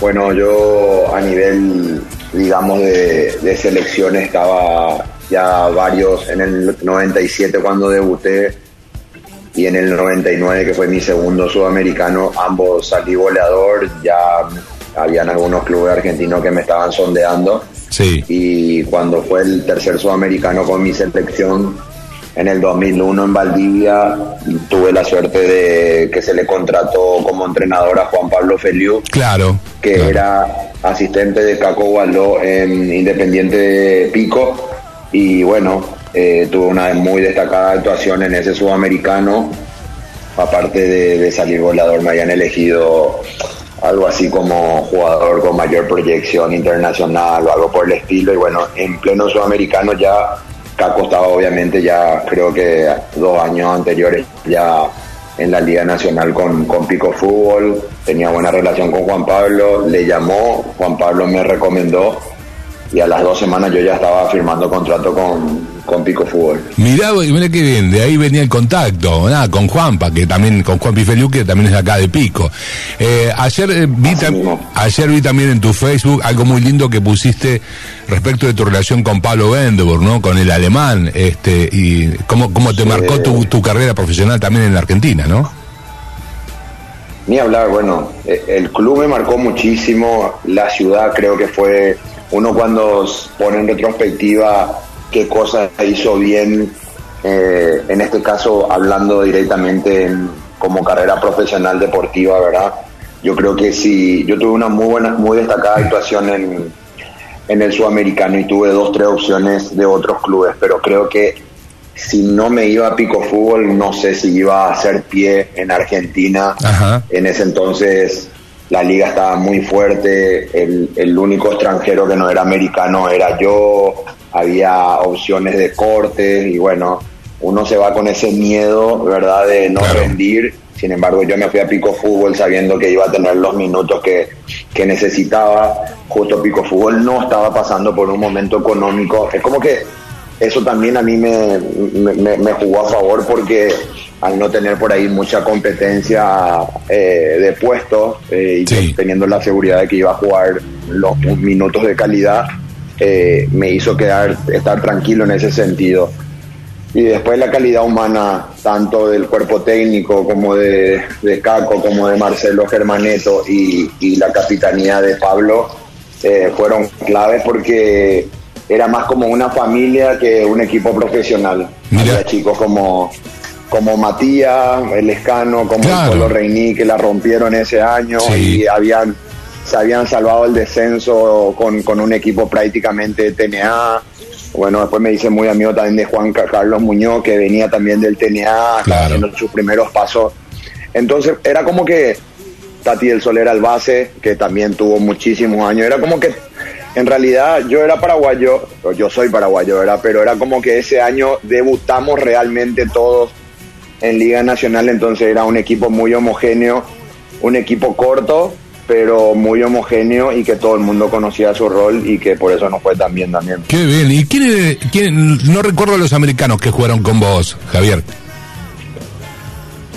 Bueno, yo a nivel, digamos, de, de selección estaba ya varios en el 97 cuando debuté y en el 99 que fue mi segundo sudamericano, ambos salí goleador, ya habían algunos clubes argentinos que me estaban sondeando Sí. y cuando fue el tercer sudamericano con mi selección en el 2001 en Valdivia, tuve la suerte de que se le contrató como entrenador a Juan Pablo Feliu, Claro. que claro. era asistente de Caco Gualó en Independiente de Pico y bueno, eh, tuvo una muy destacada actuación en ese sudamericano, aparte de, de salir goleador me habían elegido algo así como jugador con mayor proyección internacional o algo por el estilo y bueno, en pleno sudamericano ya Caco estaba obviamente ya creo que dos años anteriores ya en la Liga Nacional con, con Pico Fútbol, tenía buena relación con Juan Pablo, le llamó, Juan Pablo me recomendó y a las dos semanas yo ya estaba firmando contrato con, con Pico Fútbol. Mirá, mira qué bien, de ahí venía el contacto, nada, con Juanpa, que también, con Juan Pifeliu, que también es acá de Pico. Eh, ayer, eh, vi ayer vi también en tu Facebook algo muy lindo que pusiste respecto de tu relación con Pablo Bendeburg, ¿no? Con el alemán, este, y cómo, cómo te Sí. marcó tu, tu carrera profesional también en la Argentina, ¿no? Ni hablar, bueno, eh, el club me marcó muchísimo, la ciudad creo que fue uno cuando pone en retrospectiva qué cosas hizo bien, eh, en este caso hablando directamente en- como carrera profesional deportiva, ¿verdad? Yo creo que sí, yo tuve una muy buena, muy destacada actuación en, en el sudamericano y tuve dos, tres opciones de otros clubes, pero creo que si no me iba a Pico Fútbol, no sé si iba a hacer pie en Argentina. Ajá. En ese entonces la liga estaba muy fuerte, el, el único extranjero que no era americano era yo, había opciones de corte y bueno, uno se va con ese miedo, ¿verdad?, de no Claro. rendir. Sin embargo, yo me fui a Pico Fútbol sabiendo que iba a tener los minutos que, que necesitaba. Justo Pico Fútbol no estaba pasando por un momento económico. Es como que eso también a mí me, me, jugó a favor porque al no tener por ahí mucha competencia eh, de puestos eh, y Sí. teniendo la seguridad de que iba a jugar los minutos de calidad, eh, me hizo quedar estar tranquilo en ese sentido. Y después la calidad humana, tanto del cuerpo técnico como de, de Caco, como de Marcelo Germaneto y, y la capitanía de Pablo, eh, fueron claves porque era más como una familia que un equipo profesional. Mira. Había chicos como, como Matías, el Escano, como Claro. el Polo Reiní, que la rompieron ese año Sí. y habían, se habían salvado el descenso con, con un equipo prácticamente TNA. Bueno, después me hice muy amigo también de Juan Ca- Carlos Muñoz, que venía también del TNA, Claro. haciendo sus primeros pasos. Entonces, era como que Tati del Sol era el base, que también tuvo muchísimos años. Era como que, en realidad, yo era paraguayo, yo soy paraguayo, ¿verdad? Pero era como que ese año debutamos realmente todos en Liga Nacional, entonces era un equipo muy homogéneo, un equipo corto, pero muy homogéneo y que todo el mundo conocía su rol y que por eso nos fue tan bien también. Qué bien. ¿Y quién, no recuerdo a los americanos que jugaron con vos, Javier?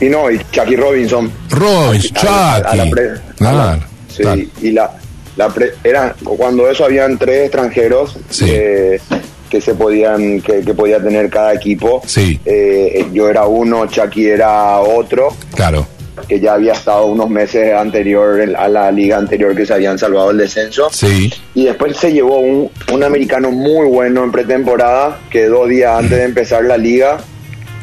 Y no, y Chucky Robinson. A a la Chucky. pre- a sí, claro. y la, la pre- era, cuando eso habían tres extranjeros Sí. eh, que se podían, que, que podía tener cada equipo. Sí. Eh, yo era uno, Chucky era otro, Claro. Que ya había estado unos meses anterior a la liga anterior que se habían salvado el descenso. Sí. Y después se llevó un, un americano muy bueno en pretemporada, que dos días antes de empezar la liga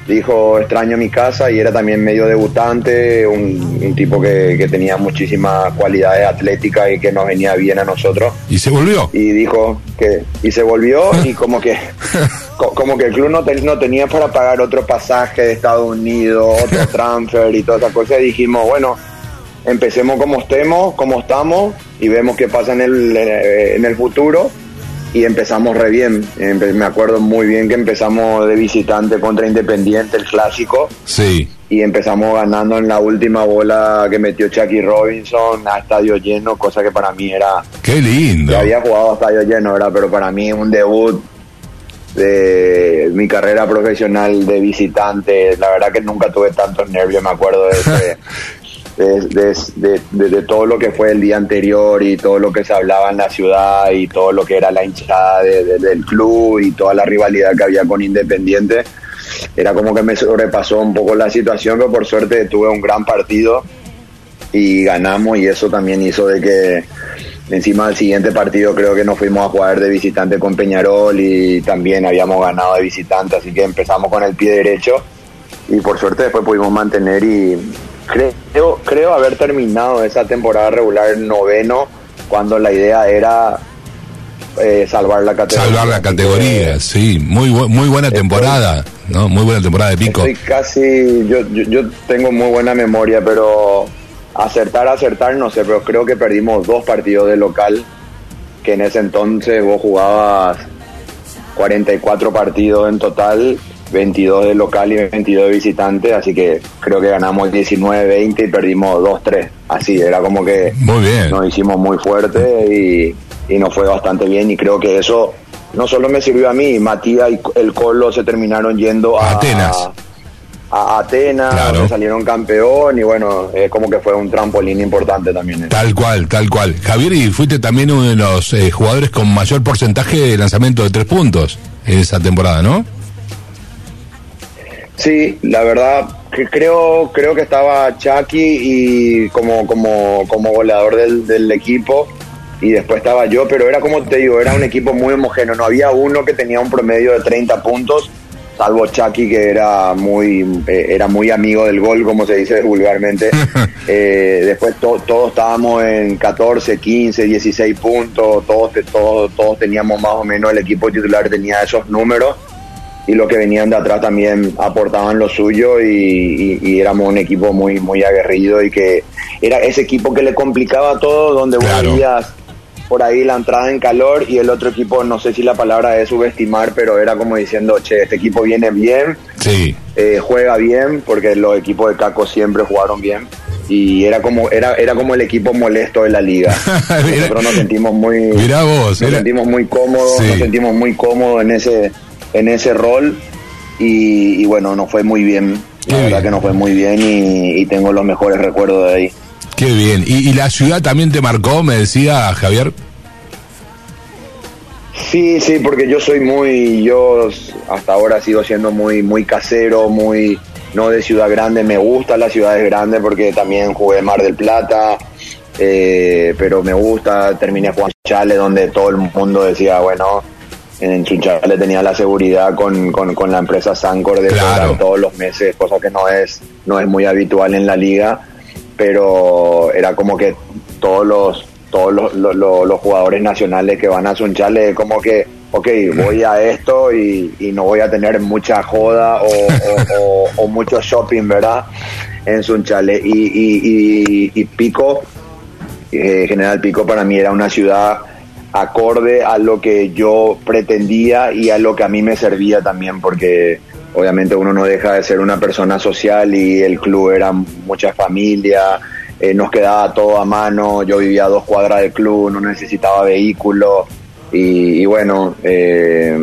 dijo extraño mi casa y era también medio debutante, un, un tipo que, que tenía muchísimas cualidades atléticas y que nos venía bien a nosotros. ¿Y se volvió? Y dijo que, y se volvió y como que, como que el club no, te- no tenía para pagar otro pasaje de Estados Unidos, otro transfer y todas esas cosas. Y dijimos, bueno, empecemos como estemos, como estamos y vemos qué pasa en el, eh, en el futuro. Y empezamos re bien. Me acuerdo muy bien que empezamos de visitante contra Independiente, el clásico Sí. y empezamos ganando en la última bola que metió Chucky Robinson a estadio lleno, cosa que para mí era Qué lindo. ya había jugado a estadio lleno, ¿verdad? Pero para mí un debut de mi carrera profesional de visitante, la verdad que nunca tuve tantos nervios, me acuerdo de ese, de, todo lo que fue el día anterior y todo lo que se hablaba en la ciudad y todo lo que era la hinchada del club y toda la rivalidad que había con Independiente. Era como que me sobrepasó un poco la situación, pero por suerte tuve un gran partido y ganamos y eso también hizo de que encima del siguiente partido creo que nos fuimos a jugar de visitante con Peñarol y también habíamos ganado de visitante, así que empezamos con el pie derecho y por suerte después pudimos mantener y creo, creo haber terminado esa temporada regular noveno cuando la idea era eh, salvar la categoría. Salvar la categoría, sí, muy muy buena temporada, ¿no? Muy buena temporada de Pico. Estoy casi, yo, yo, yo tengo muy buena memoria, pero acertar, acertar, no sé, pero creo que perdimos dos partidos de local, que en ese entonces vos jugabas 44 partidos en total 22 de local y 22 de visitante, así que creo que ganamos 19-20 y perdimos 2-3. Así, era como que muy bien. nos hicimos muy fuerte y, y nos fue bastante bien y creo que eso no solo me sirvió a mí, Matías y el Colo se terminaron yendo a Atenas. A Atenas, salieron campeón y bueno, es como que fue un trampolín importante también. ¿eh? Tal cual, tal cual. Javier, y fuiste también uno de los eh, jugadores con mayor porcentaje de lanzamiento de tres puntos en esa temporada, ¿no? Sí, la verdad que creo creo que estaba Chucky y como como como goleador del, del equipo y después estaba yo, pero era como te digo, era un equipo muy homogéneo, no había uno que tenía un promedio de 30 puntos, salvo Chucky que era muy eh, era muy amigo del gol, como se dice vulgarmente. eh, después todos estábamos en 14, 15, 16 puntos, todos, todos todos teníamos más o menos el equipo titular tenía esos números. Y los que venían de atrás también aportaban lo suyo y, éramos un equipo muy muy aguerrido y que era ese equipo que le complicaba todo donde vos veías por ahí la entrada en calor y el otro equipo no sé si la palabra es subestimar pero era como diciendo che este equipo viene bien sí. Eh, juega bien porque los equipos de Caco siempre jugaron bien y era como era era como el equipo molesto de la liga. Nosotros nos sentimos muy Mirá vos, nos sentimos muy cómodos nos sentimos muy cómodos en ese en ese rol. Y, bueno, nos fue muy bien. la verdad que nos fue muy bien y, tengo los mejores recuerdos de ahí. Qué bien. ¿Y, la ciudad también te marcó, me decía Javier? Sí, sí, porque yo soy muy, yo hasta ahora sigo siendo muy, muy casero, muy, no de ciudad grande, me gusta las ciudades grandes porque también jugué Mar del Plata, eh, pero me gusta, terminé jugando Chale donde todo el mundo decía, bueno, en Chunchale tenía la seguridad con, con, la empresa Sancor de todos los meses, cosa que no es, no es muy habitual en la liga, pero era como que todos los todos los, los, jugadores nacionales que van a Sunchale, como que, ok, voy a esto y, no voy a tener mucha joda o, mucho shopping, ¿verdad? En Sunchale. Y, y, Pico, eh, General Pico para mí era una ciudad acorde a lo que yo pretendía y a lo que a mí me servía también, porque obviamente uno no deja de ser una persona social y el club era mucha familia, eh, nos quedaba todo a mano, yo vivía a dos cuadras del club, no necesitaba vehículo y, bueno, eh,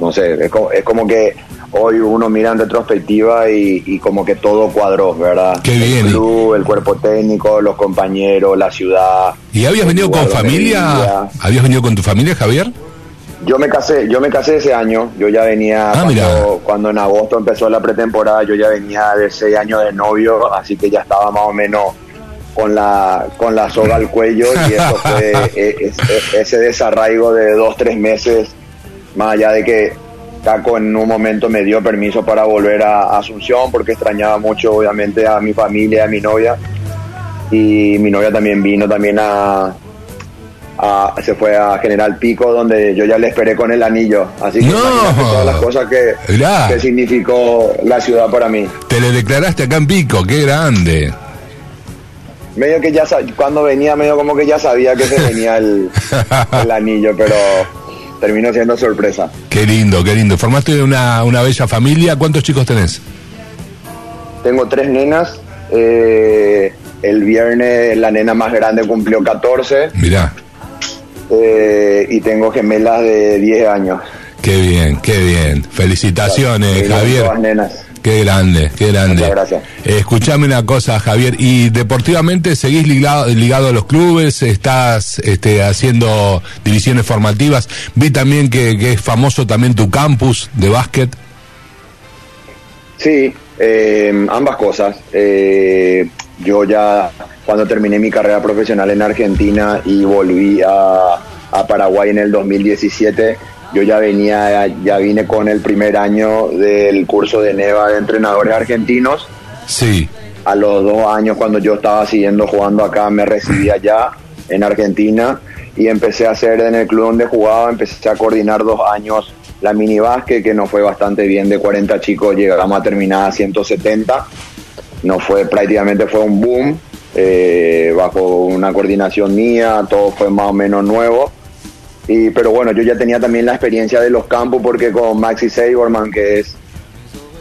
no sé, es como que hoy uno mira en retrospectiva y, como que todo cuadró, ¿verdad? Qué bien. El club, el cuerpo técnico, los compañeros, la ciudad. ¿Y habías venido con familia? ¿Habías venido con tu familia, Javier? Yo me casé, yo me casé ese año, yo ya venía ah, cuando, cuando, en agosto empezó la pretemporada, yo ya venía de seis años de novio, así que ya estaba más o menos con la con la soga al cuello y eso fue e, ese desarraigo de dos tres meses, más allá de que Caco en un momento me dio permiso para volver a Asunción porque extrañaba mucho obviamente a mi familia, a mi novia y mi novia también vino también a, se fue a General Pico donde yo ya le esperé con el anillo así que todas las cosas que, que, significó la ciudad para mí te le declaraste acá en Pico qué grande medio que ya cuando venía medio como que ya sabía que se venía el, el anillo pero terminó siendo sorpresa. Qué lindo, qué lindo. Formaste una, una bella familia. ¿Cuántos chicos tenés? Tengo tres nenas. Eh, el viernes la nena más grande cumplió 14. Mirá. Eh, y tengo gemelas de 10 años. Qué bien, qué bien. Felicitaciones, Javier. nenas. Qué grande, qué grande. Muchas gracias. Eh, escuchame una cosa, Javier, y deportivamente seguís ligado, ligado a los clubes, estás este, haciendo divisiones formativas. Vi también que, que es famoso también tu campus de básquet. Sí, eh, ambas cosas. Eh, yo ya cuando terminé mi carrera profesional en Argentina y volví a, a Paraguay en el 2017, yo ya venía, ya vine con el primer año del curso de NEVA de entrenadores argentinos. Sí. A los dos años cuando yo estaba siguiendo jugando acá me recibí allá en Argentina y empecé a hacer en el club donde jugaba, empecé a coordinar dos años la mini básquet que nos fue bastante bien de 40 chicos llegamos a terminar a 170 no fue prácticamente fue un boom eh, bajo una coordinación mía todo fue más o menos nuevo y pero bueno yo ya tenía también la experiencia de los campos porque con Maxi Seiborman que es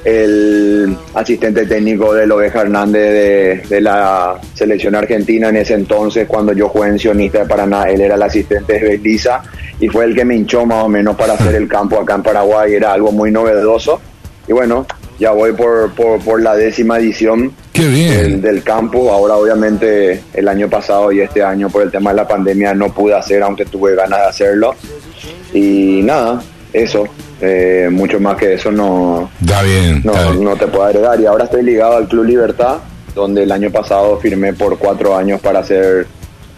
el asistente técnico de Oveja Hernández de, la selección argentina en ese entonces cuando yo jugué en Sionista de Paraná él era el asistente de Beliza y fue el que me hinchó más o menos para hacer el campo acá en Paraguay, era algo muy novedoso. Y bueno, ya voy por, por, por la décima edición Qué bien. Del, del, campo. Ahora obviamente el año pasado y este año por el tema de la pandemia no pude hacer, aunque tuve ganas de hacerlo. Y nada, eso. Eh, mucho más que eso no, está bien, no, bien. no te puedo agregar. Y ahora estoy ligado al Club Libertad, donde el año pasado firmé por cuatro años para hacer,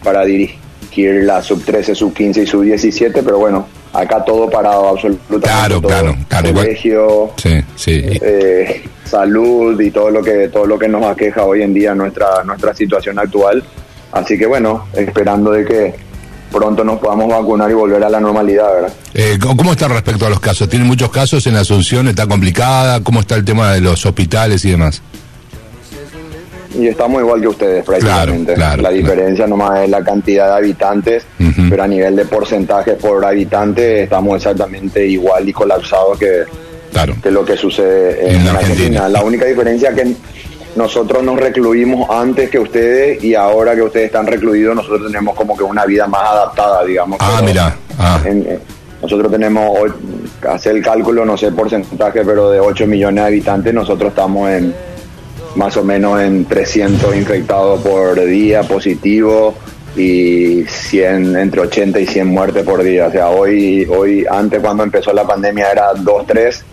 para dirigir la sub 13, sub 15 y sub 17, pero bueno, acá todo parado absolutamente. Claro, todo. claro, claro. Colegio, sí, sí. Eh, salud y todo lo que todo lo que nos aqueja hoy en día nuestra nuestra situación actual. Así que bueno, esperando de que pronto nos podamos vacunar y volver a la normalidad, ¿verdad? Eh, ¿Cómo está respecto a los casos? ¿Tienen muchos casos en Asunción? ¿Está complicada? ¿Cómo está el tema de los hospitales y demás? Y estamos igual que ustedes prácticamente. Claro, claro, la diferencia claro. nomás es la cantidad de habitantes, uh -huh. pero a nivel de porcentaje por habitante estamos exactamente igual y colapsados que, claro. que lo que sucede en, en Argentina. Argentina. La única diferencia es que nosotros nos recluimos antes que ustedes y ahora que ustedes están recluidos nosotros tenemos como que una vida más adaptada, digamos. Ah, mira. Ah. En, nosotros tenemos, hacer el cálculo, no sé porcentaje, pero de 8 millones de habitantes nosotros estamos en más o menos en 300 infectados por día positivos y 100 entre 80 y 100 muertes por día. O sea, hoy hoy antes cuando empezó la pandemia era 2 3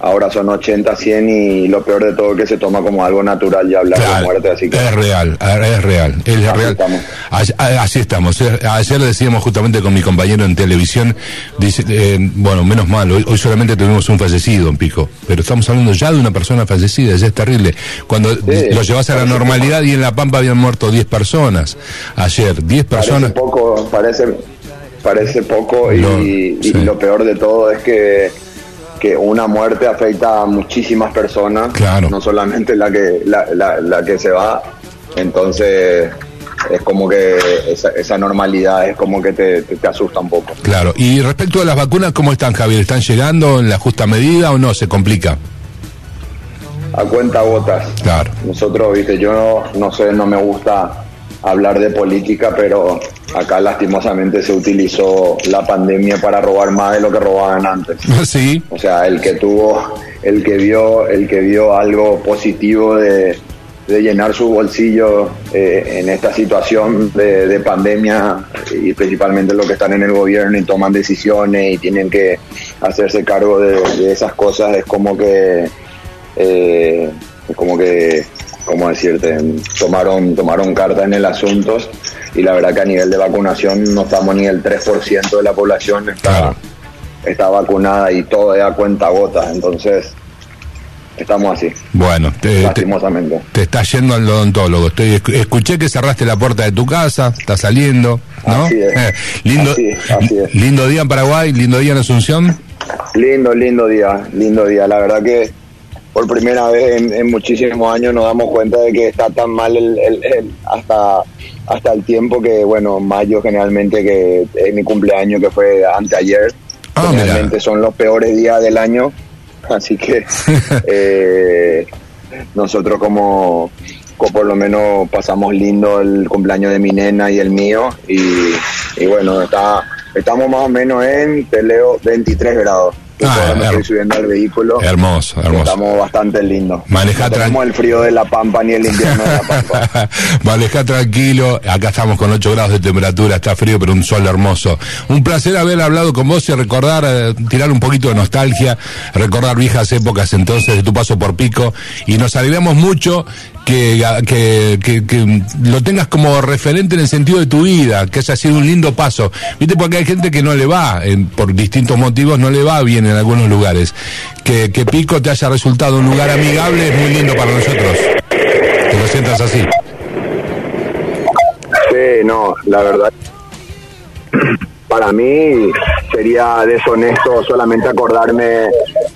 ahora son 80, 100 y lo peor de todo es que se toma como algo natural y hablar claro, de muerte. Así que es real, es real, es así real. Estamos. Así, así estamos. Ayer decíamos justamente con mi compañero en televisión, dice, eh, bueno, menos mal, hoy, hoy, solamente tuvimos un fallecido en Pico, pero estamos hablando ya de una persona fallecida, ya es terrible. Cuando sí, lo llevas a la normalidad y en La Pampa habían muerto 10 personas ayer, 10 personas. Parece poco, parece, parece poco y, No, y sí. lo peor de todo es que que una muerte afecta a muchísimas personas, Claro. no solamente la que la, la, la que se va, entonces es como que esa, esa normalidad es como que te, te, te, asusta un poco. Claro. Y respecto a las vacunas, ¿cómo están, Javier? ¿Están llegando en la justa medida o no? ¿Se complica? A cuenta gotas. Claro. Nosotros, viste, yo no, no sé, no me gusta hablar de política, pero acá lastimosamente se utilizó la pandemia para robar más de lo que robaban antes. Sí. O sea, el que tuvo, el que vio, el que vio algo positivo de, de llenar su bolsillo eh, en esta situación de, de, pandemia y principalmente los que están en el gobierno y toman decisiones y tienen que hacerse cargo de, de esas cosas es como que eh, es como que como decirte tomaron tomaron carta en el asunto y la verdad que a nivel de vacunación no estamos ni el 3% de la población está está vacunada y todo da cuenta gotas entonces estamos así Bueno, te, te, lastimosamente te está yendo al odontólogo. Estoy, escu- escuché que cerraste la puerta de tu casa, está saliendo, ¿no? Así es. Eh, lindo, Así es, así es. lindo día en Paraguay, lindo día en Asunción. Lindo, lindo día, lindo día. La verdad que por primera vez en, en muchísimos años nos damos cuenta de que está tan mal el, el- el- hasta hasta el tiempo que, bueno, mayo generalmente, que es mi cumpleaños, que fue anteayer, Ah, mira. generalmente son los peores días del año. Así que eh, nosotros como, co- por lo menos pasamos lindo el cumpleaños de mi nena y el mío y, y bueno, está, estamos más o menos en, te leo, 23 grados. Ah, me estoy subiendo al vehículo. Hermoso, hermoso. Estamos bastante lindos. Maneja no tenemos el frío de la Pampa ni el invierno de la Pampa. Maneja tranquilo. Acá estamos con 8 grados de temperatura. Está frío, pero un sol hermoso. Un placer haber hablado con vos y recordar, eh, tirar un poquito de nostalgia, recordar viejas épocas entonces de tu paso por Pico. Y nos alegramos mucho que, que, que, lo tengas como referente en el sentido de tu vida, que haya sido un lindo paso. Viste, porque hay gente que no le va, por distintos motivos, no le va bien en algunos lugares. Que, que Pico te haya resultado un lugar amigable es muy lindo para nosotros. Que lo sientas así. Sí, no, la verdad. Para mí sería deshonesto solamente acordarme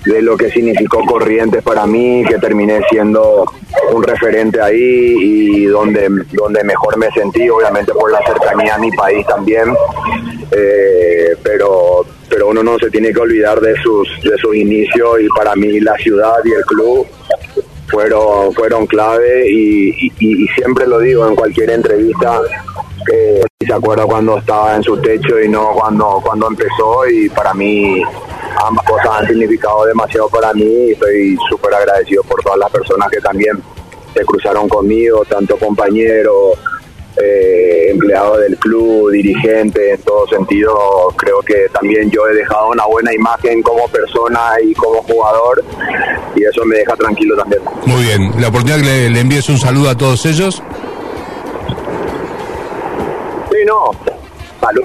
de lo que significó Corrientes para mí, que terminé siendo un referente ahí y donde, donde mejor me sentí, obviamente por la cercanía a mi país también. Eh, pero pero uno no se tiene que olvidar de sus de sus inicios y para mí la ciudad y el club fueron fueron clave y, y siempre lo digo en cualquier entrevista eh, se acuerda cuando estaba en su techo y no cuando cuando empezó y para mí ambas cosas han significado demasiado para mí y estoy súper agradecido por todas las personas que también se cruzaron conmigo, tanto compañeros, eh, empleados del club, dirigentes, en todo sentido, creo que también yo he dejado una buena imagen como persona y como jugador y eso me deja tranquilo también. Muy bien, la oportunidad que le, le envíes un saludo a todos ellos. Sí, no, salud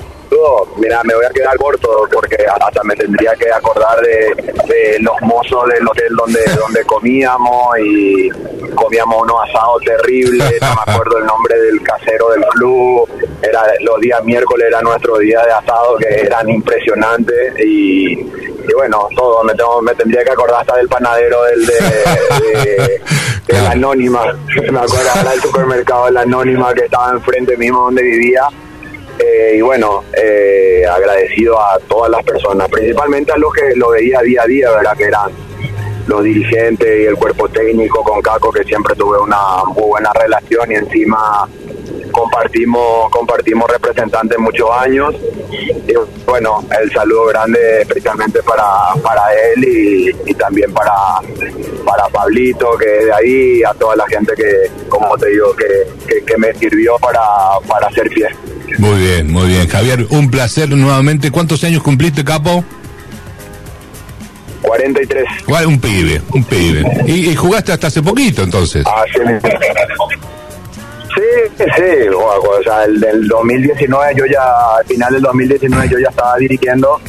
mira, me voy a quedar corto porque hasta me tendría que acordar de, los mozos del hotel donde, donde comíamos y comíamos unos asados terribles, no me acuerdo el nombre del casero del club, era los días miércoles era nuestro día de asado que eran impresionantes y, bueno, todo, me, tengo, me tendría que acordar hasta del panadero del de, la anónima, me acuerdo ahora del supermercado de la anónima que estaba enfrente mismo donde vivía eh, y bueno, eh, agradecido a todas las personas, principalmente a los que lo veía día a día, ¿verdad? Que eran los dirigentes y el cuerpo técnico con Caco, que siempre tuve una muy buena relación y encima compartimos compartimos representantes muchos años y bueno el saludo grande especialmente para, para él y, también para para Pablito que de ahí a toda la gente que como te digo que, que, me sirvió para, para ser fiel muy bien, muy bien. Javier, un placer nuevamente. ¿Cuántos años cumpliste, capo? 43. Igual un pibe, un pibe. ¿Y, jugaste hasta hace poquito entonces? Ah, sí. Sí, o sea, el del 2019 yo ya, al final del 2019 yo ya estaba dirigiendo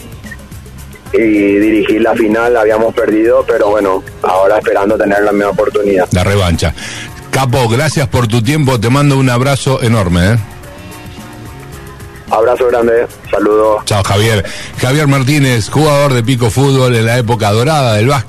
y dirigí la final, habíamos perdido, pero bueno, ahora esperando tener la misma oportunidad. La revancha. Capo, gracias por tu tiempo, te mando un abrazo enorme. ¿eh? Abrazo grande, saludos. Chao Javier. Javier Martínez, jugador de Pico Fútbol en la época dorada del básquet.